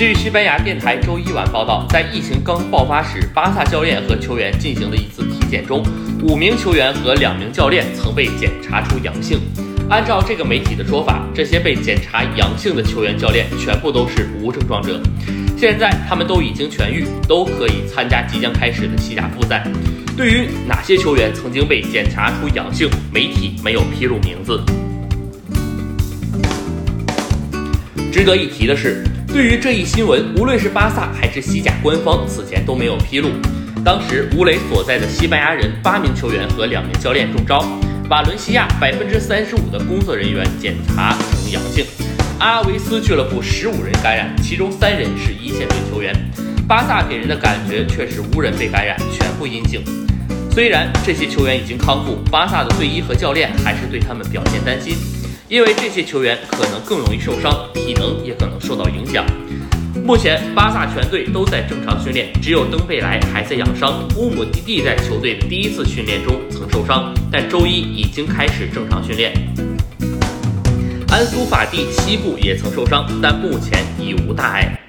据西班牙电台周一晚报道，在疫情刚爆发时，巴萨教练和球员进行的一次体检中，五名球员和两名教练曾被检查出阳性。按照这个媒体的说法，这些被检查阳性的球员、教练全部都是无症状者。现在他们都已经痊愈，都可以参加即将开始的西甲复赛。对于哪些球员曾经被检查出阳性，媒体没有披露名字。值得一提的是。对于这一新闻，无论是巴萨还是西甲官方，此前都没有披露。当时吴磊所在的西班牙人八名球员和两名教练中招，瓦伦西亚百分之三十五的工作人员检查呈阳性，阿维斯俱乐部十五人感染，其中三人是一线队球员。巴萨给人的感觉却是无人被感染，全部阴性。虽然这些球员已经康复，巴萨的队医和教练还是对他们表现担心。因为这些球员可能更容易受伤，体能也可能受到影响。目前巴萨全队都在正常训练，只有登贝莱还在养伤。乌姆蒂蒂在球队的第一次训练中曾受伤，但周一已经开始正常训练。安苏法蒂膝部也曾受伤，但目前已无大碍。